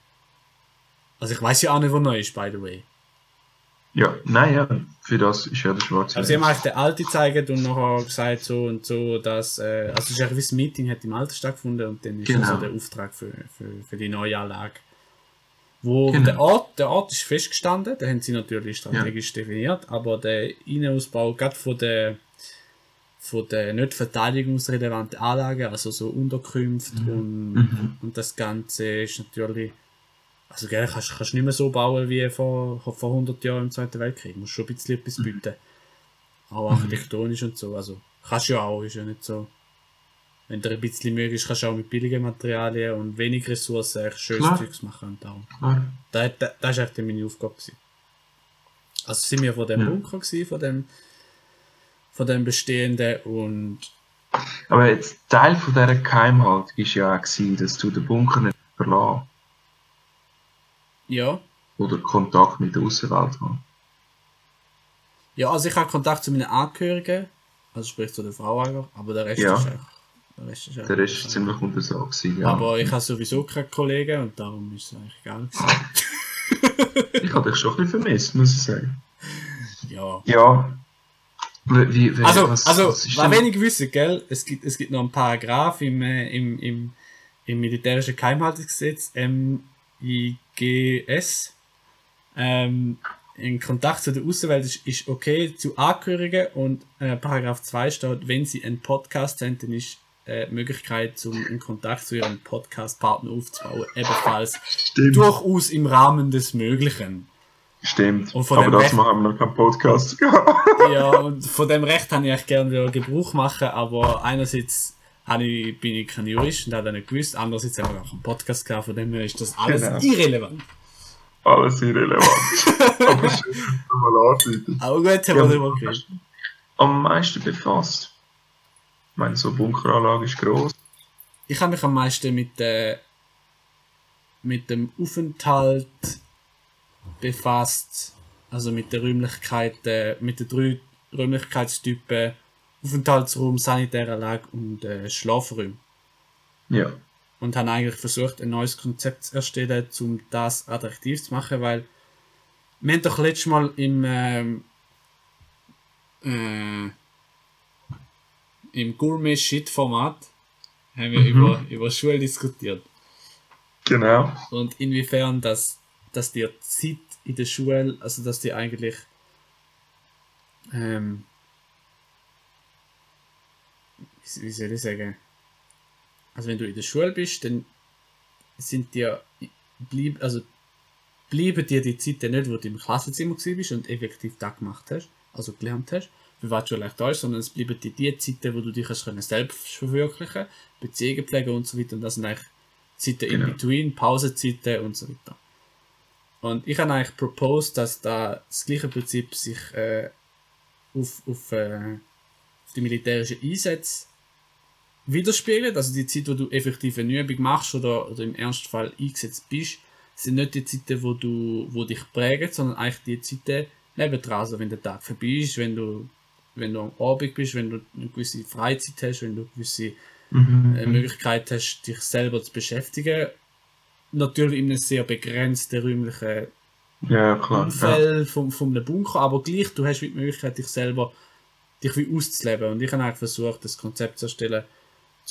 Also ich weiß ja auch nicht, wo er ist, by the way. Ja, nein, ja, für das ist ja der schwarze. Aber sie haben eigentlich den Alten gezeigt und nachher gesagt so und so, dass. Äh, also es ist ein Meeting hat im Alter stattgefunden und dann ist Genau. also der Auftrag für, für, für die neue Anlage. Wo Genau. der Ort, der Ort ist festgestanden, den haben sie natürlich strategisch definiert, aber der Innenausbau, gerade von der von der nicht verteidigungsrelevanten Anlagen, also so Unterkünfte und, Mhm. und das Ganze ist natürlich, also gell, kannst, kannst nicht mehr so bauen wie vor, vor 100 Jahren im Zweiten Weltkrieg, musst schon ein bisschen etwas bieten. Auch architektonisch und so, also kannst ja auch, ist ja nicht so. Wenn dir ein bisschen möglich kannst du auch mit billigen Materialien und wenig Ressourcen echt schönes Klar. Zeugs machen und darum. Klar. Das, das, das war echt meine Aufgabe. Gewesen. Also sind wir von dem Ja. Bunker gewesen, von dem, von dem bestehenden und Aber jetzt Teil von dieser Geheimhaltung war ja auch, gewesen, dass du den Bunker nicht verlässt ja. oder Kontakt mit der Außenwelt hast. Ja, also ich habe Kontakt zu meinen Angehörigen, also sprich zu der Frau einfach, aber der Rest Ja. ist echt. Der Rest ist Der Rest war ziemlich unter. Gewesen, ja. Aber ich habe sowieso keine Kollegen und darum ist es eigentlich egal. ich habe dich schon ein bisschen vermisst, muss ich sagen. ja. Ja. Wie, wie, Also, was- also was ist denn- wenig wissen, gell, es gibt, es gibt noch einen Paragraph im, äh, im, im, im militärischen Geheimhaltungsgesetz, MIGS. Ähm, in Kontakt zu der Außenwelt ist, ist okay zu Angehörigen und äh, Paragraph 2 steht, wenn sie einen Podcast haben, dann ist äh, die Möglichkeit, zum in Kontakt zu ihrem Podcast-Partner aufzubauen, ebenfalls Stimmt. durchaus im Rahmen des Möglichen. Stimmt. Und von Aber Recht- haben wir noch keinen Podcast gehabt. Ja, und von dem Recht habe ich eigentlich gerne wieder Gebrauch machen, aber einerseits habe ich, bin ich kein Jurist und habe das nicht gewusst, andererseits haben wir auch einen Podcast gehabt, von dem her ist das alles Genau. irrelevant. Alles irrelevant. Aber schön, dass du mal andeutest. Aber gut, haben wir darüber geredet. Am meisten befasst. Ich meine, so eine Bunkeranlage ist gross. Ich habe mich am meisten mit, äh, mit dem Aufenthalt befasst, also mit den Räumlichkeiten, mit den drei Räumlichkeitstypen, Aufenthaltsraum, Sanitäranlage und äh, Schlafräume. Ja. Und haben eigentlich versucht, ein neues Konzept zu erstellen, um das attraktiv zu machen, weil wir haben doch letztes Mal im ähm, äh, im Gourmet-Shit-Format haben wir Mhm. über, über Schule diskutiert. Genau. Und inwiefern, dass, dass die Zeit in der Schule, also dass die eigentlich ähm, wie, soll ich sagen? Also wenn du in der Schule bist, dann sind dir blieb, also bleiben dir die Zeiten nicht, wo du im Klassenzimmer gewesen bist und effektiv da gemacht hast, also gelernt hast, für was du eigentlich da ist, sondern es bleiben dir die Zeiten, wo du dich hast können selbst verwirklichen, Beziehungen pflegen und so weiter. Und das sind eigentlich Zeiten Genau. in between, Pausenzeiten und so weiter. Und ich habe eigentlich proposed, dass da das gleiche Prinzip sich äh, auf, auf, äh, auf die militärischen Einsätze widerspiegelt. Also die Zeit, wo du effektiv eine Übung machst oder, oder im Ernstfall eingesetzt bist, sind nicht die Zeiten, wo du wo dich prägen, sondern eigentlich die Zeiten nebendran. Also wenn der Tag vorbei ist, wenn du, wenn du am Abend bist, wenn du eine gewisse Freizeit hast, wenn du eine gewisse Mhm. äh, Möglichkeit hast, dich selber zu beschäftigen. Natürlich in einem sehr begrenzten räumlichen Ja, klar. Ja. Umfeld vom, vom einem Bunker, aber gleich, du hast die Möglichkeit, dich selber dich wie auszuleben. Und ich habe eigentlich versucht, das Konzept zu erstellen,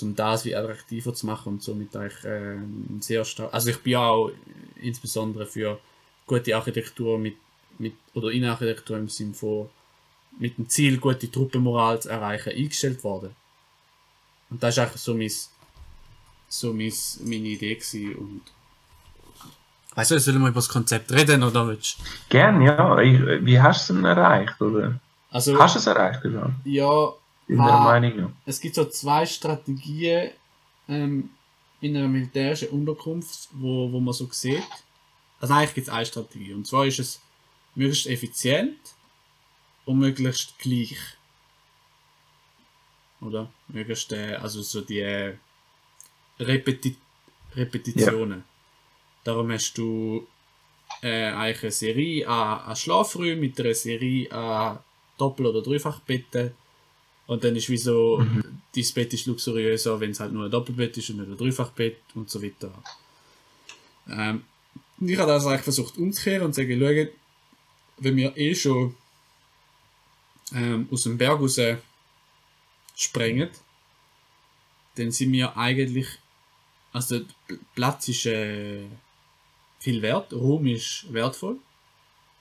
um das wie attraktiver zu machen und somit eigentlich äh, ein sehr stark. Also ich bin auch insbesondere für gute Architektur mit, mit oder Innenarchitektur im Sinne von mit dem Ziel, gute Truppenmoral zu erreichen, eingestellt worden. Und das ist eigentlich so, mein, so mein, meine Idee gewesen. Und weißt du, sollen wir über das Konzept reden oder willst du? Gern, ja. Ich, wie hast du es denn erreicht? Oder? Also, Hast du es erreicht? Oder? ja, In Ah. deiner Meinung nach? es gibt so zwei Strategien ähm, in einer militärischen Unterkunft, wo, wo man so sieht. Also eigentlich gibt es eine Strategie. Und zwar ist es möglichst effizient und möglichst gleich. Oder? Möglichst, äh, also so die äh, Repeti Repetitionen. Darum hast du äh, eigentlich eine Serie an, an Schlafräumen mit einer Serie an Doppel- oder Dreifachbetten. Und dann ist wie so, dein Bett ist luxuriöser, wenn es halt nur ein Doppelbett ist und nicht ein Dreifachbett und so weiter. Ähm, und ich habe das eigentlich versucht umzukehren und zu sagen, schau, wenn wir eh schon ähm, aus dem Berg raus sprengen, dann sind wir eigentlich, also Platz ist äh, viel wert, Raum ist wertvoll,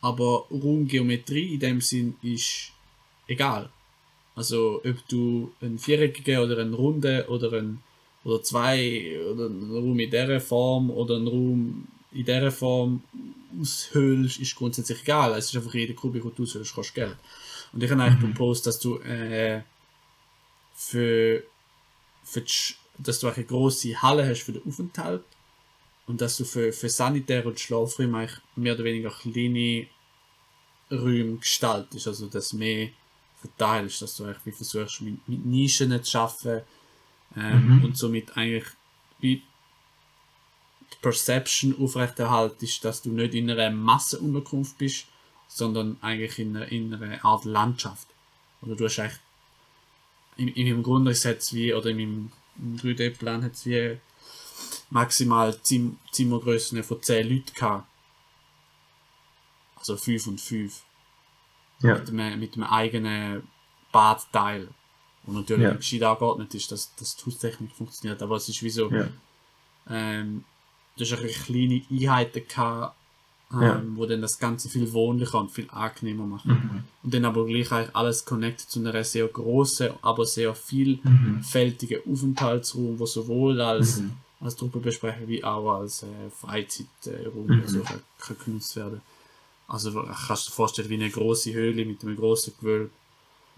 aber Raumgeometrie in dem Sinn ist egal. Also ob du einen viereckigen oder einen runden oder einen oder zwei oder einen Raum in dieser Form oder einen Raum in dieser Form aushöhlst, ist grundsätzlich egal. Es ist einfach jeder Kubik, den du aushöhlst, kostet Geld. Und ich habe eigentlich proposed, dass du äh, für, für die, dass du eine grosse Halle hast für den Aufenthalt und dass du für, für Sanitär und Schlafräume eigentlich mehr oder weniger kleine Räume gestaltest, also dass mehr verteilst, dass du eigentlich versuchst mit, mit Nischen zu schaffen ähm, und somit eigentlich wie die Perception aufrechterhaltest, dass du nicht in einer Massenunterkunft bist, sondern eigentlich in einer, in einer Art Landschaft. Oder du hast eigentlich in, in meinem Grundriss hat's wie, oder in meinem im 3D-Plan hat es wie maximal Zim Zimmergrößen von 10 Leuten gehabt. Also 5 und 5 Ja. mit einem, mit einem eigenen Badteil. Und natürlich Ja. gescheit angeordnet ist, dass, dass die Haustechnik funktioniert. Aber es ist wie so, Ja. ähm, du hast ein bisschen kleine Einheiten gehabt, ähm, Ja. wo dann das Ganze viel wohnlicher und viel angenehmer machen. Mhm. Und dann aber gleich eigentlich alles connected zu einer sehr großen, aber sehr Mhm. vielfältigen Aufenthaltsraum, wo sowohl als, Mhm. als Truppenbesprechung wie auch als äh, Freizeitraum Mhm. also kann, kann genutzt werden. Also du kannst dir vorstellen wie eine große Höhle mit einem großen Gewölbe,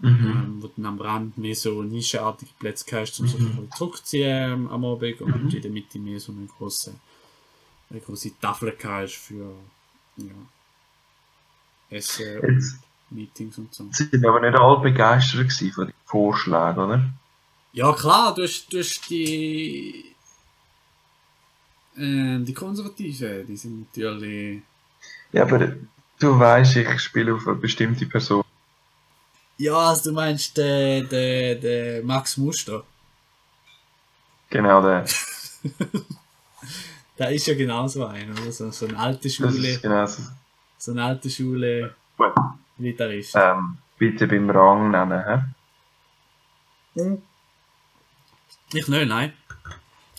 Mhm. ähm, wo du dann am Rand mehr so nischenartige Plätze hast, um sich ein bisschen zurückzuziehen ähm, am Abend und Mhm. in der Mitte mehr so eine große, eine große Tafel hast für ja, Essen und Jetzt Meetings und so. sind aber nicht alle begeistert von den Vorschlägen, oder? Ja klar, du hast, du hast die ähm, die Konservativen, die sind natürlich Ja, aber du weißt, ich spiele auf eine bestimmte Person. Ja, also du meinst den, den, den Max Muster. Genau der. Der ist ja genauso ein, oder? So, so eine alte Das Schule, ist genau so. so eine alte Schule Gut. Gitarrist. Ähm, bitte beim Rang nennen, hä? Ich nicht, nein.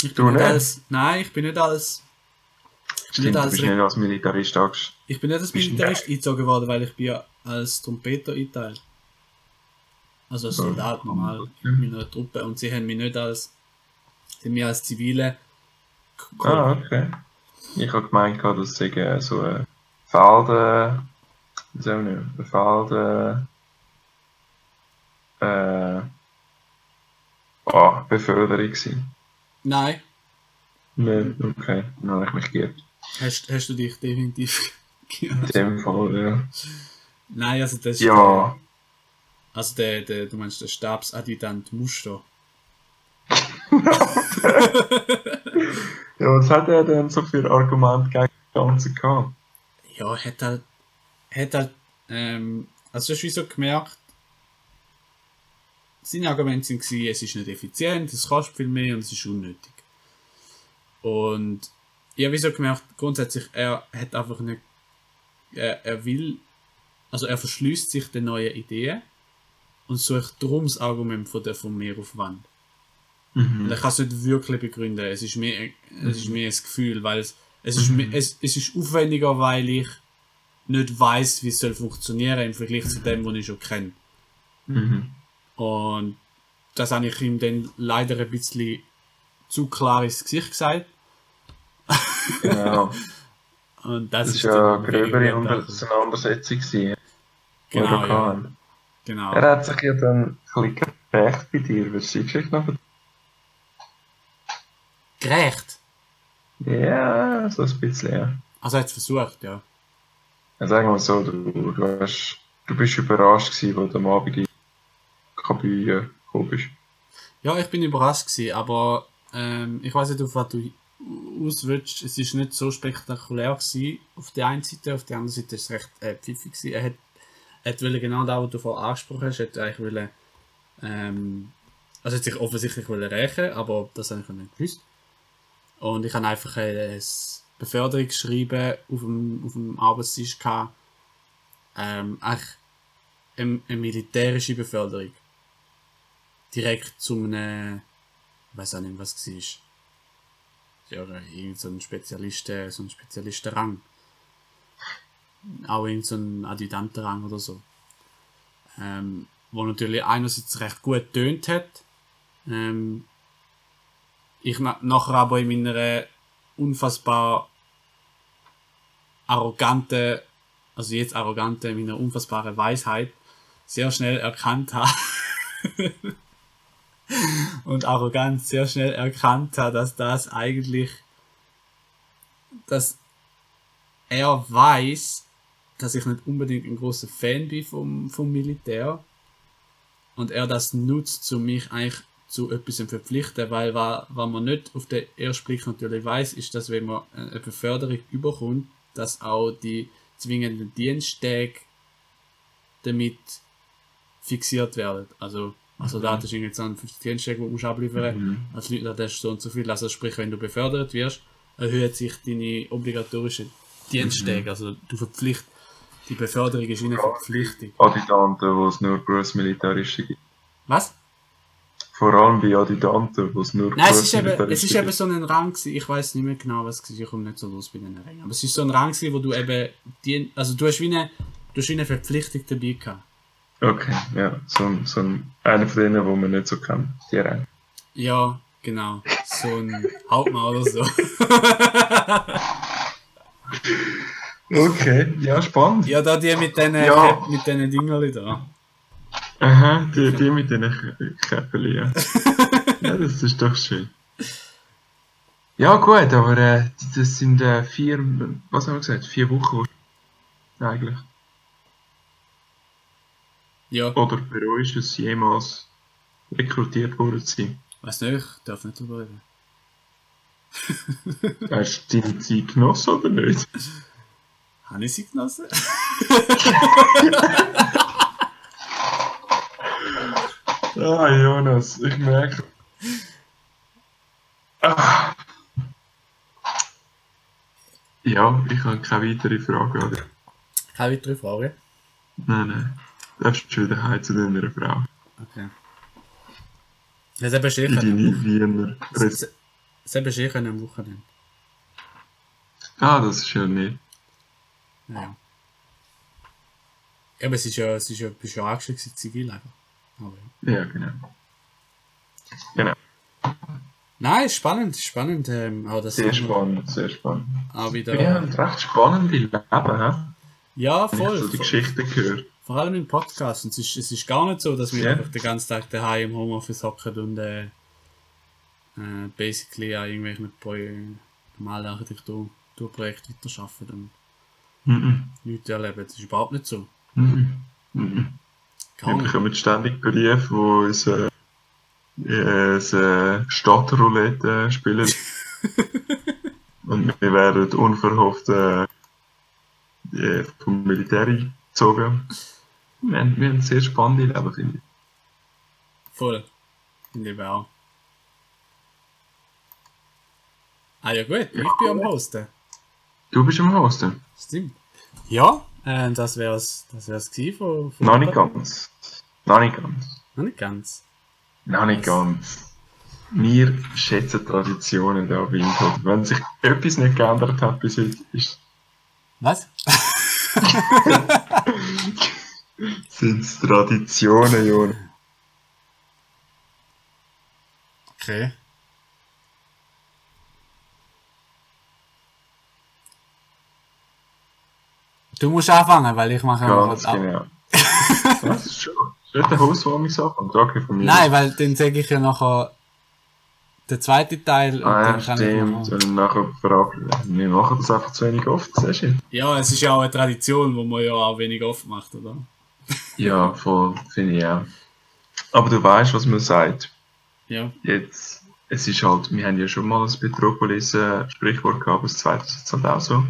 Ich Du bin nicht nicht? als, nein, ich bin nicht als, Stimmt, als bist Re- nicht als Militarist angestellt. ich bin nicht als Militarist eingezogen worden, weil ich bin ja als Trompeter eingeteilt. Also als Ja. Soldat normal in meiner Truppe und sie haben mich nicht als, sie haben mich als Zivile Ah, okay. Ich habe gemeint, gehabt, das sei äh, so ein Feld, äh, wie soll ich nicht, ein Feld, äh, äh, ah, Beförderung gewesen. Nein, Nein, okay, dann habe ich mich geirrt. Hast, hast du dich definitiv geirrt. In dem Fall, ja. Nein, also das ist Ja, Also der, der, du meinst der Stabsadjutant Muster. ja, was hat er denn so für Argumente gegen das Ganze gehabt? Ja, hat halt, hat halt, ähm, also du hast wie so gemerkt, seine Argumente sind gewesen, es ist nicht effizient, es kostet viel mehr und es ist unnötig. Und ich habe wie so gemerkt, grundsätzlich, er hat einfach nicht, er, er will, also er verschließt sich den neuen Ideen und sucht darum das Argument von der von Mehraufwand. Mhm. Und ich kann es nicht wirklich begründen. Es ist mehr, es ist mehr ein Gefühl, weil es, es, ist, mehr- es, es ist aufwendiger, weil ich nicht weiß, wie es soll funktionieren im Vergleich zu dem, was ich schon kenne. Mhm. Und das habe ich ihm dann leider ein bisschen zu klar ins Gesicht gesagt. Genau. Und das, Das ist war ja gröbere. Auseinandersetzung. gewesen, die wir Genau, ja. Genau. Er hat sich ja dann ein bisschen gerecht bei dir. Willst du die Geschichte noch Gerecht. Ja, so ein bisschen, ja. Also er hat es versucht, ja. ja sagen wir mal so, du, du, hast, du bist überrascht gewesen, als du am Abend in Kabine gekommen bist. Ja, ich bin überrascht gewesen, aber ähm, ich weiß nicht, auf was du auswirkst. Es ist nicht so spektakulär gewesen. Auf der einen Seite, auf der anderen Seite ist es recht äh, pfiffig gewesen. Er hat, er hat wollte genau das, was du vorher angesprochen hast, hat eigentlich wollte, ähm, also hat sich offensichtlich rächen, aber das habe ich nicht gewusst. Und ich habe einfach ein Beförderungsschreiben auf dem, auf dem Arbeitstisch gehabt. Ähm, eigentlich eine, eine militärische Beförderung direkt zu einem, ich weiß auch nicht, was es war. Ja, irgend so ein Spezialisten, so ein Spezialistenrang. Auch irgend so ein Adjutantenrang oder so. Ähm, wo natürlich einerseits recht gut tönt hat. Ähm, ich na nachher aber in meiner unfassbar arroganten, also jetzt arroganten, in meiner unfassbaren Weisheit sehr schnell erkannt habe, und arrogant sehr schnell erkannt hat, dass das eigentlich, dass er weiß, dass ich nicht unbedingt ein großer Fan bin vom, vom Militär und er das nutzt, um mich eigentlich zu etwas zu verpflichten, weil wa- was man nicht auf den ersten Blick natürlich weiß, ist, dass wenn man eine Beförderung überkommt, dass auch die zwingenden Diensttage damit fixiert werden. Also, also da hast du irgendwie so einen 50 Diensttage, die du musst abliefern Mhm. als Leutnant hast du so und so viel. Also sprich, wenn du befördert wirst, erhöht sich deine obligatorischen Diensttage. Also du verpflicht, die Beförderung ist eine Verpflichtung. Adjutanten, wo es nur Berufsmilitaristen gibt. Was? Vor allem bei Adjutanten, wo es nur Nein, es ist eben, es ist eben so ein Rang gewesen. Ich weiß nicht mehr genau, was es war. Ich komme nicht so los bei den Rängen. Aber es ist so ein Rang gewesen, wo du eben, die, also du hast wie eine, du hast wie eine Verpflichtung dabei gehabt. Okay, ja. So, ein- so ein, einer von denen, wo man nicht so kennt. Die Rang. Ja, genau. So ein Hauptmann oder so. Okay, ja, spannend. ja, da die mit den, Ja. mit den Dingerli da. Aha, die, die mit den Käppeli, ja. ja, das ist doch schön. Ja, gut, aber äh, das sind äh, vier, was haben wir gesagt, vier Wochen eigentlich. Ja, Oder bereust du es jemals rekrutiert worden zu sein? weiß nicht, ich darf nicht drüber reden. Hast du deine Zeit genossen oder nicht? Habe ich sie genossen? Ah, Jonas, ich merke. Ah. Ja, ich habe keine weitere Frage, oder? Keine weitere Frage? Nein, nein. Du darfst schon wieder heim zu deiner Frau. Okay. Das eben In sicher. deine Wiener. Das eben sicher am Wochenende. Ah, das ist ja nicht. Ja. Ja, aber es ist ja, es ist ja, bist ja angestellt zivil einfach. Aber ja. Ja, genau. Genau. Nein, spannend, spannend. Ähm, auch das Sehr spannend, sehr spannend. Auch wieder. Ja, ein recht spannende Leben, hä? Ja, Wenn ich voll. so die voll. Geschichten gehört. Vor allem im Podcast. Und es ist, es ist gar nicht so, dass wir Ja. einfach den ganzen Tag daheim im Homeoffice hocken und äh, äh, basically an irgendwelchen Pro normalen Architekturprojekten weiterarbeiten und Mhm. nichts erleben. Das ist überhaupt nicht so. Mhm. Mhm. Wir bekommen ständig Briefe, wo uns äh, äh, äh, Stadtroulette äh, spielen. Und wir werden unverhofft äh, äh, vom Militär eingezogen. Wir haben, wir haben sehr spannende Leben, finde ich. Voll. Finde ich auch. Ah ja gut, ich bin am Hosten. Du bist am Hosten. Stimmt. Ja, äh, das wär's, das wär's gewesen von, von Noch nicht ganz. Noch nicht ganz. Noch nicht ganz. Noch nicht ganz. Wir schätzen Traditionen da bei Input. Wenn sich etwas nicht geändert hat bis heute, ist Was? sind es Traditionen, Jon. Okay. Du musst anfangen, weil ich mache Ganz ab. genau. Was? Ist schon. Ist nicht der Hauswarmungsanfang? Danke von mir. Nein, weil dann sage ich ja nachher den zweiten Teil und Ah, ja, dann kann stimmt. Und nachher verabschieden. Wir machen das einfach zu wenig oft, siehst du? Ja, es ist ja auch eine Tradition, die man ja auch wenig oft macht, oder? Ja, voll, finde ich auch. Aber du weißt, was man sagt. Ja. Jetzt, es ist halt, wir haben ja schon mal ein Petropolis-Sprichwort gehabt, das zweite ist jetzt halt auch so.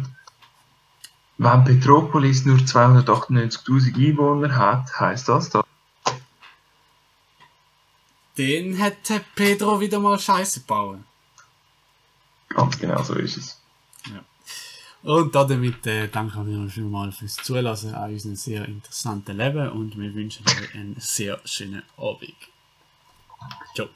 Wenn Petropolis nur 298.000 Einwohner hat, heisst das, dass Dann hat der Pedro wieder mal Scheiße bauen. ganz genau so ist es. Und damit äh, danken wir mal fürs Zulassen an unserem sehr interessanten Leben und wir wünschen euch einen sehr schönen Abend. Ciao.